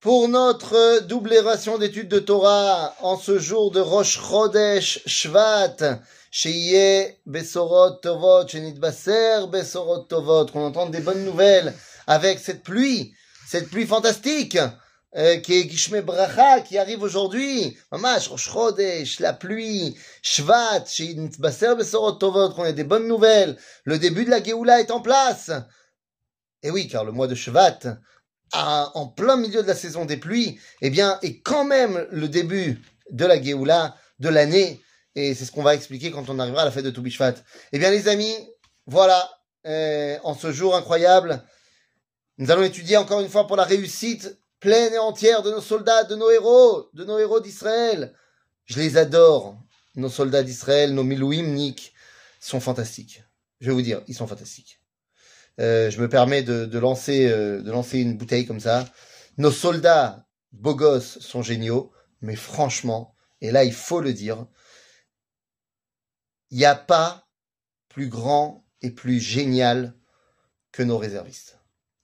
pour notre double ration d'études de Torah en ce jour de Rosh Chodesh Shvat, Sheye Besorot Tovot, Baser Besorot Tovot, qu'on entende des bonnes nouvelles avec cette pluie, cette pluie fantastique, euh, qui est Gishme Bracha, qui arrive aujourd'hui. Mamash, Rosh Chodesh, la pluie, Shvat, Baser Besorot Tovot, qu'on ait des bonnes nouvelles. Le début de la Géoula est en place. Et oui, car le mois de Shvat, en plein milieu de la saison des pluies, eh bien, est quand même le début de la Géoula, de l'année, et c'est ce qu'on va expliquer quand on arrivera à la fête de Toubishvat. Eh bien, les amis, voilà, euh, en ce jour incroyable, nous allons étudier encore une fois pour la réussite pleine et entière de nos soldats, de nos héros, de nos héros d'Israël. Je les adore, nos soldats d'Israël, nos Milouimnik, sont fantastiques. Je vais vous dire, ils sont fantastiques. Euh, je me permets de, lancer, euh, de lancer une bouteille comme ça. Nos soldats beaux gosses sont géniaux, mais franchement, et là il faut le dire, il n'y a pas plus grand et plus génial que nos réservistes.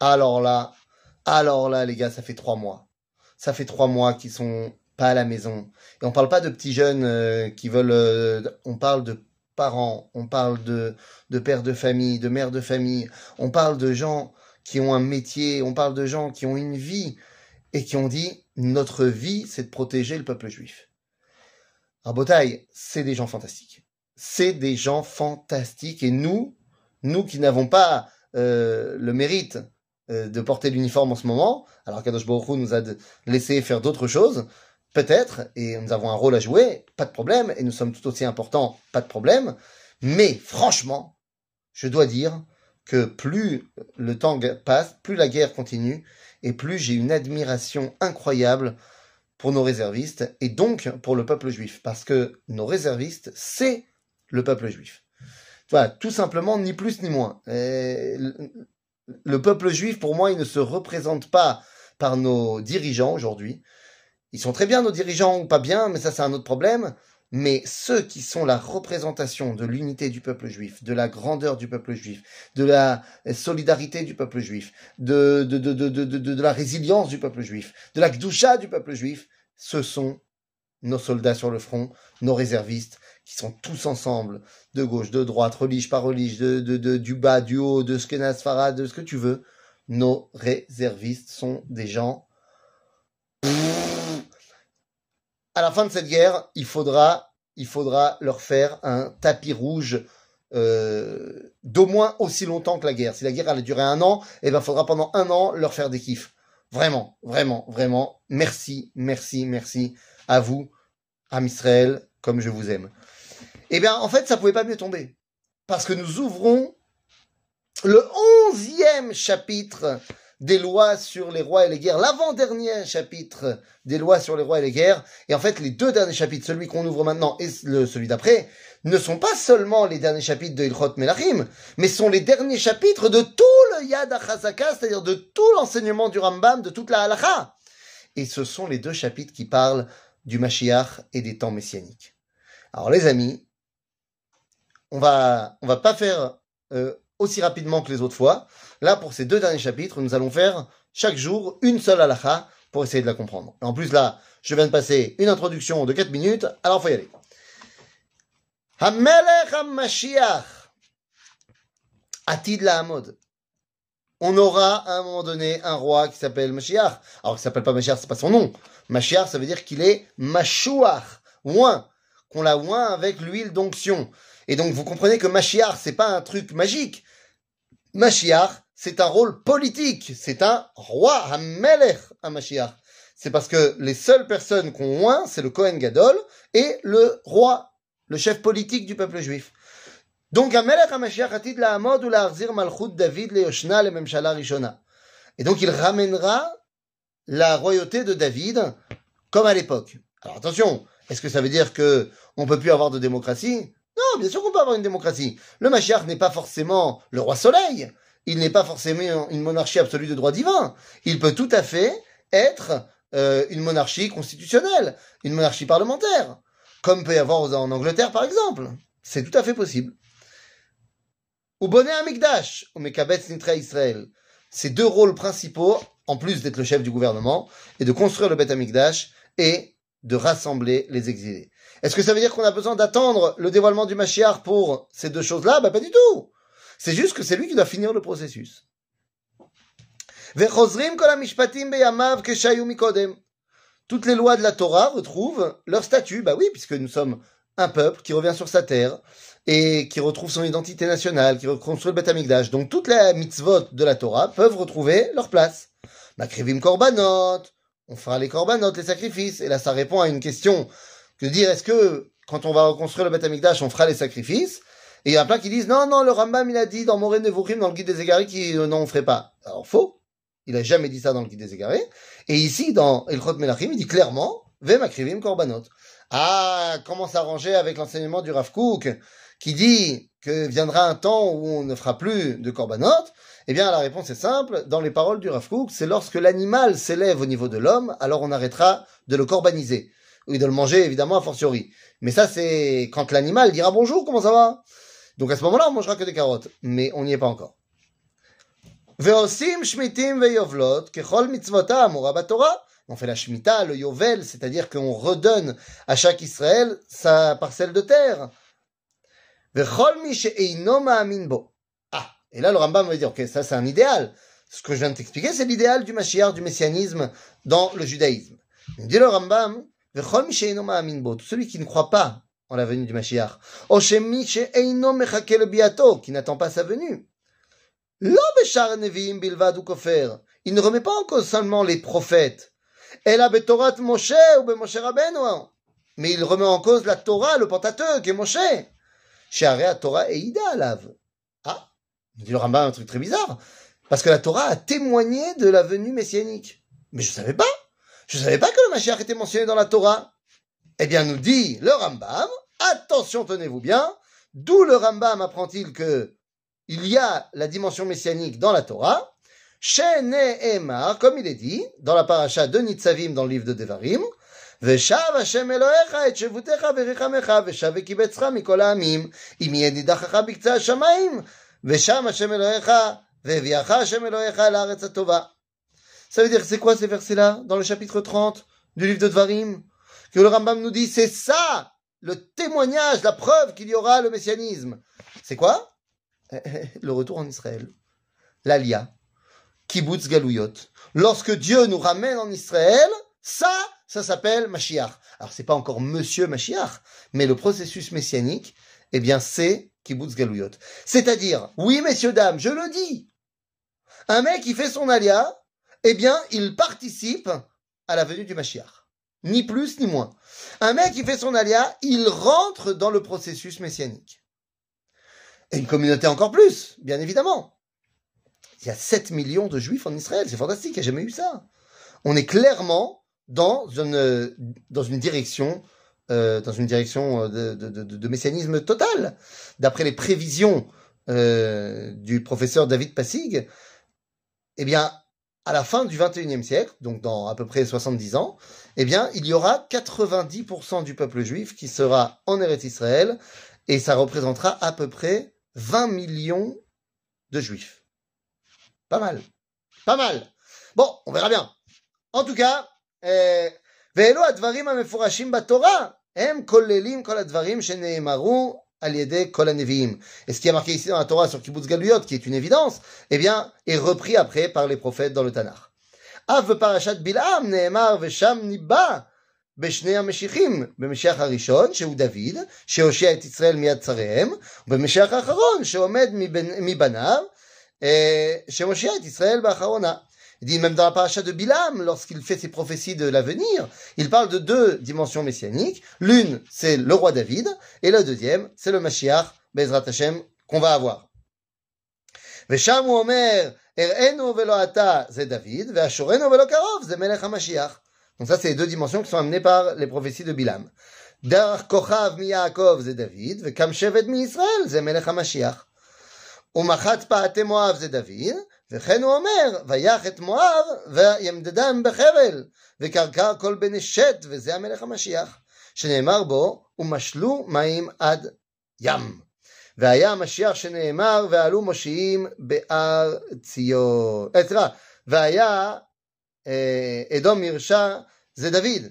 Alors là, alors là, les gars, ça fait trois mois. Ça fait trois mois qu'ils sont pas à la maison. Et on parle pas de petits jeunes euh, qui veulent. on parle de on parle de, de pères de famille, de mères de famille, on parle de gens qui ont un métier, on parle de gens qui ont une vie et qui ont dit notre vie, c'est de protéger le peuple juif. Rabotaille, c'est des gens fantastiques. C'est des gens fantastiques et nous, nous qui n'avons pas euh, le mérite euh, de porter l'uniforme en ce moment, alors qu'Adosh Baruch nous a laissé faire d'autres choses, Peut-être, et nous avons un rôle à jouer, pas de problème, et nous sommes tout aussi importants, pas de problème. Mais franchement, je dois dire que plus le temps passe, plus la guerre continue, et plus j'ai une admiration incroyable pour nos réservistes, et donc pour le peuple juif, parce que nos réservistes, c'est le peuple juif. Voilà, tout simplement, ni plus ni moins. le peuple juif, pour moi, il ne se représente pas par nos dirigeants aujourd'hui, ils sont très bien nos dirigeants ou pas bien, mais ça c'est un autre problème. Mais ceux qui sont la représentation de l'unité du peuple juif, de la grandeur du peuple juif, de la solidarité du peuple juif, de, de, de, de, la résilience du peuple juif, de la gdoucha du peuple juif, ce sont nos soldats sur le front, nos réservistes, qui sont tous ensemble, de gauche, de droite, relige par relige, de, de, du bas, du haut, de Skenas Farad, de ce que tu veux. Nos réservistes sont des gens à la fin de cette guerre, il faudra, leur faire un tapis rouge euh, d'au moins aussi longtemps que la guerre. Si la guerre allait durer un an, eh ben, faudra pendant un an leur faire des kiffs. Vraiment, vraiment, vraiment. Merci, merci, merci à vous, à Israël, comme je vous aime. Eh bien, en fait, ça pouvait pas mieux tomber. Parce que nous ouvrons le onzième chapitre des lois sur les rois et les guerres, l'avant-dernier chapitre des lois sur les rois et les guerres, et en fait les deux derniers chapitres, celui qu'on ouvre maintenant et celui d'après, ne sont pas seulement les derniers chapitres de Ilchot Melachim, mais sont les derniers chapitres de tout le Yad HaChazaka, c'est-à-dire de tout l'enseignement du Rambam, de toute la Halacha. Et ce sont les deux chapitres qui parlent du Mashiach et des temps messianiques. Alors les amis, on va on va pas faire euh, aussi rapidement que les autres fois. Là, pour ces deux derniers chapitres, nous allons faire chaque jour une seule halakha pour essayer de la comprendre. En plus, là, je viens de passer une introduction de 4 minutes, alors faut y aller. Hamelech HaMashiach Atid la Hamod. On aura à un moment donné un roi qui s'appelle Mashiach. Alors, qui s'appelle pas Mashiach, c'est pas son nom. Mashiach, ça veut dire qu'il est Mashuach, oin, qu'on l'a oin avec l'huile d'onction. Et donc, vous comprenez que Mashiach, c'est pas un truc magique. Mashiach, c'est un rôle politique. C'est un roi, un melech à Mashiach. C'est parce que les seules personnes qu'on oint, c'est le Kohen Gadol et le roi, le chef politique du peuple juif. Donc, Amelech HaMashiach atid la ou la malchut David le Yoshna le Memshala Rishona? Et donc, il ramènera la royauté de David comme à l'époque. Alors attention, est-ce que ça veut dire que on peut plus avoir de démocratie? Non, bien sûr qu'on peut avoir une démocratie. Le Mashiach n'est pas forcément le roi soleil. Il n'est pas forcément une monarchie absolue de droit divin. Il peut tout à fait être euh, une monarchie constitutionnelle, une monarchie parlementaire, comme peut y avoir en Angleterre par exemple. C'est tout à fait possible. Ou bonnet Amikdash, ou Mekabetz Nitra Israël. ses deux rôles principaux, en plus d'être le chef du gouvernement, est de construire le Beth Amikdash et de rassembler les exilés. Est-ce que ça veut dire qu'on a besoin d'attendre le dévoilement du Mashiach pour ces deux choses-là? Bah pas du tout. C'est juste que c'est lui qui doit finir le processus. Toutes les lois de la Torah retrouvent leur statut. Bah oui, puisque nous sommes un peuple qui revient sur sa terre et qui retrouve son identité nationale, qui reconstruit le Amikdash. Donc toutes les mitzvot de la Torah peuvent retrouver leur place. Makrivim korbanot, on fera les korbanot, les sacrifices. Et là, ça répond à une question que dire est-ce que quand on va reconstruire le Beth on fera les sacrifices? Et il y a plein qui disent non, non, le Rambam il a dit dans Moré Nevuchim, dans le guide des égarés, euh, non, on ferait pas. Alors faux. Il a jamais dit ça dans le guide des égarés. Et ici, dans Elchot Melachim, il dit clairement, Ve makrivim korbanot. Ah, comment s'arranger avec l'enseignement du Rav Kook, qui dit que viendra un temps où on ne fera plus de korbanot? Eh bien, la réponse est simple. Dans les paroles du Rav Kook, c'est lorsque l'animal s'élève au niveau de l'homme, alors on arrêtera de le corbaniser. Oui, de le manger, évidemment, a fortiori. Mais ça, c'est quand l'animal dira bonjour, comment ça va? Donc à ce moment-là, on mangera que des carottes. Mais on n'y est pas encore. On fait la Shemitah, le Yovel, c'est-à-dire qu'on redonne à chaque Israël sa parcelle de terre. Ah, et là le Rambam va dire, ok, ça c'est un idéal. Ce que je viens de t'expliquer, c'est l'idéal du Mashiach, du messianisme dans le judaïsme. Il dit le Rambam, celui qui ne croit pas en la venue du Mashiach, qui n'attend pas sa venue. Il ne remet pas en cause seulement les prophètes. Mais il remet en cause la Torah, le Pentateuque et Moshe. Ah, dit le Rambam un truc très bizarre. Parce que la Torah a témoigné de la venue messianique. Mais je savais pas. Je savais pas que le Mashiach était mentionné dans la Torah. Eh bien, nous dit le Rambam, attention, tenez-vous bien, d'où le Rambam apprend-il que il y a la dimension messianique dans la Torah, Emar, comme il est dit dans la paracha de Nitzavim dans le livre de Devarim, ושב השם אלוהיך את שבותך וריחמך ושב וקיבצך מכל העמים אם יהיה נידחך בקצה השמיים ושם השם אלוהיך והביאך השם אלוהיך אל הארץ הטובה. ça veut dire c'est quoi ces versets-là? Dans le chapitre 30 du livre de Dvarim que le Rambam nous dit c'est ça le témoignage, la preuve qu'il y aura le messianisme. C'est quoi? Le retour en Israël. L'Alia kibbutz galouyot. Lorsque Dieu nous ramène en Israël, ça, ça s'appelle Mashiach. Alors c'est pas encore Monsieur Mashiach, mais le processus messianique, eh bien c'est kibbutz galouyot. C'est-à-dire, oui messieurs dames, je le dis, un mec qui fait son alia, eh bien il participe à la venue du Mashiach. Ni plus ni moins. Un mec qui fait son alia, il rentre dans le processus messianique. Et une communauté encore plus, bien évidemment. Il y a 7 millions de juifs en Israël. C'est fantastique. Il n'y a jamais eu ça. On est clairement dans une, dans une direction, euh, dans une direction de, de, de, de messianisme total. D'après les prévisions euh, du professeur David Passig, eh bien, à la fin du 21e siècle, donc dans à peu près 70 ans, eh bien, il y aura 90% du peuple juif qui sera en Eretz Israël et ça représentera à peu près 20 millions de juifs. Pas mal. Pas mal. Bon, on verra bien. En tout cas, ואלו הדברים המפורשים בתורה, הם כוללים כל הדברים שנאמרו על ידי כל הנביאים. Et ce qui est marqué ici dans la Torah sur Kibbutz Galuyot, qui est une évidence, eh bien, est repris après par les prophètes dans le Tanakh. אף בפרשת בלעם נאמר ושם ניבא בשני המשיחים, במשיח הראשון, שהוא דוד, שהושיע את ישראל מיד צריהם, ובמשיח האחרון, שעומד מבניו, chez Moshiach Israël Bacharona. Il dit même dans la paracha de Bilam, lorsqu'il fait ses prophéties de l'avenir, il parle de deux dimensions messianiques. L'une, c'est le roi David, et la deuxième, c'est le Mashiach, Bezrat Hashem, qu'on va avoir. ושם הוא אומר, הראינו ולא אתה זה דוד, והשורנו ולא קרוב זה מלך המשיח. Donc ça, c'est les deux dimensions qui sont amenées par les prophéties de Bilam. דרך כוכב מיעקב זה דוד, וקם שבט מישראל זה מלך המשיח. ומחת פעתי מואב זה דוד, וכן הוא אומר, ויח את מואב וימדדם בחבל, וקרקר כל בני שת, וזה המלך המשיח, שנאמר בו, ומשלו מים עד ים. והיה המשיח שנאמר, ועלו מושיעים בהר ציון. אה, סליחה, והיה אה, אדום ירשה, זה דוד.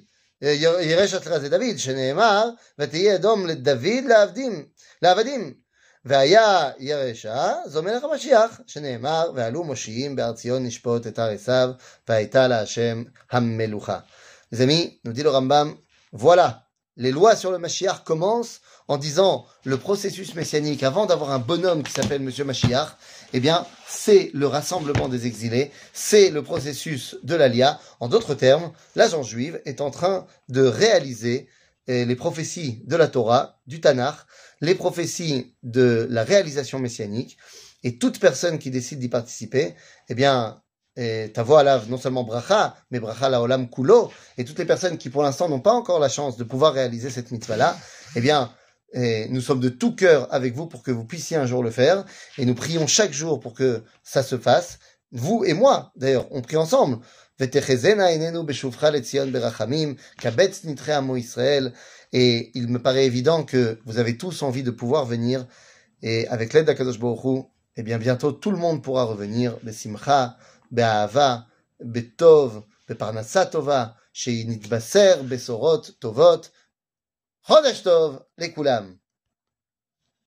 אה, ירש סליחה, זה דוד, שנאמר, ותהיה אדום לדוד לעבדים, לעבדים. והיה ירשה, זו מלך המשיח, שנאמר, ועלו מושיעים בהר ציון נשפוט את הר עשיו, והייתה להשם המלוכה. Les amis, nous dit le Rambam, voilà, les lois sur le Mashiach commencent en disant le processus messianique avant d'avoir un bonhomme qui s'appelle Monsieur Mashiach, eh bien, c'est le rassemblement des exilés, c'est le processus de l'Alia. En d'autres termes, l'agent juive est en train de réaliser eh, les prophéties de la Torah, du Tanakh, les prophéties de la réalisation messianique, et toute personne qui décide d'y participer, eh bien, ta voix lave non seulement bracha, mais bracha la olam kulo, et toutes les personnes qui pour l'instant n'ont pas encore la chance de pouvoir réaliser cette mitzvah-là, eh bien, nous sommes de tout cœur avec vous pour que vous puissiez un jour le faire, et nous prions chaque jour pour que ça se fasse vous et moi, d'ailleurs, on prie ensemble. Et il me paraît évident que vous avez tous envie de pouvoir venir. Et avec l'aide d'Akadosh Baruch eh bien, bientôt, tout le monde pourra revenir. Besimcha, Be'ahava, Be'tov, Be'parnasatova, Sheinitbaser, Besorot, Tovot, Chodesh Tov, Lekulam.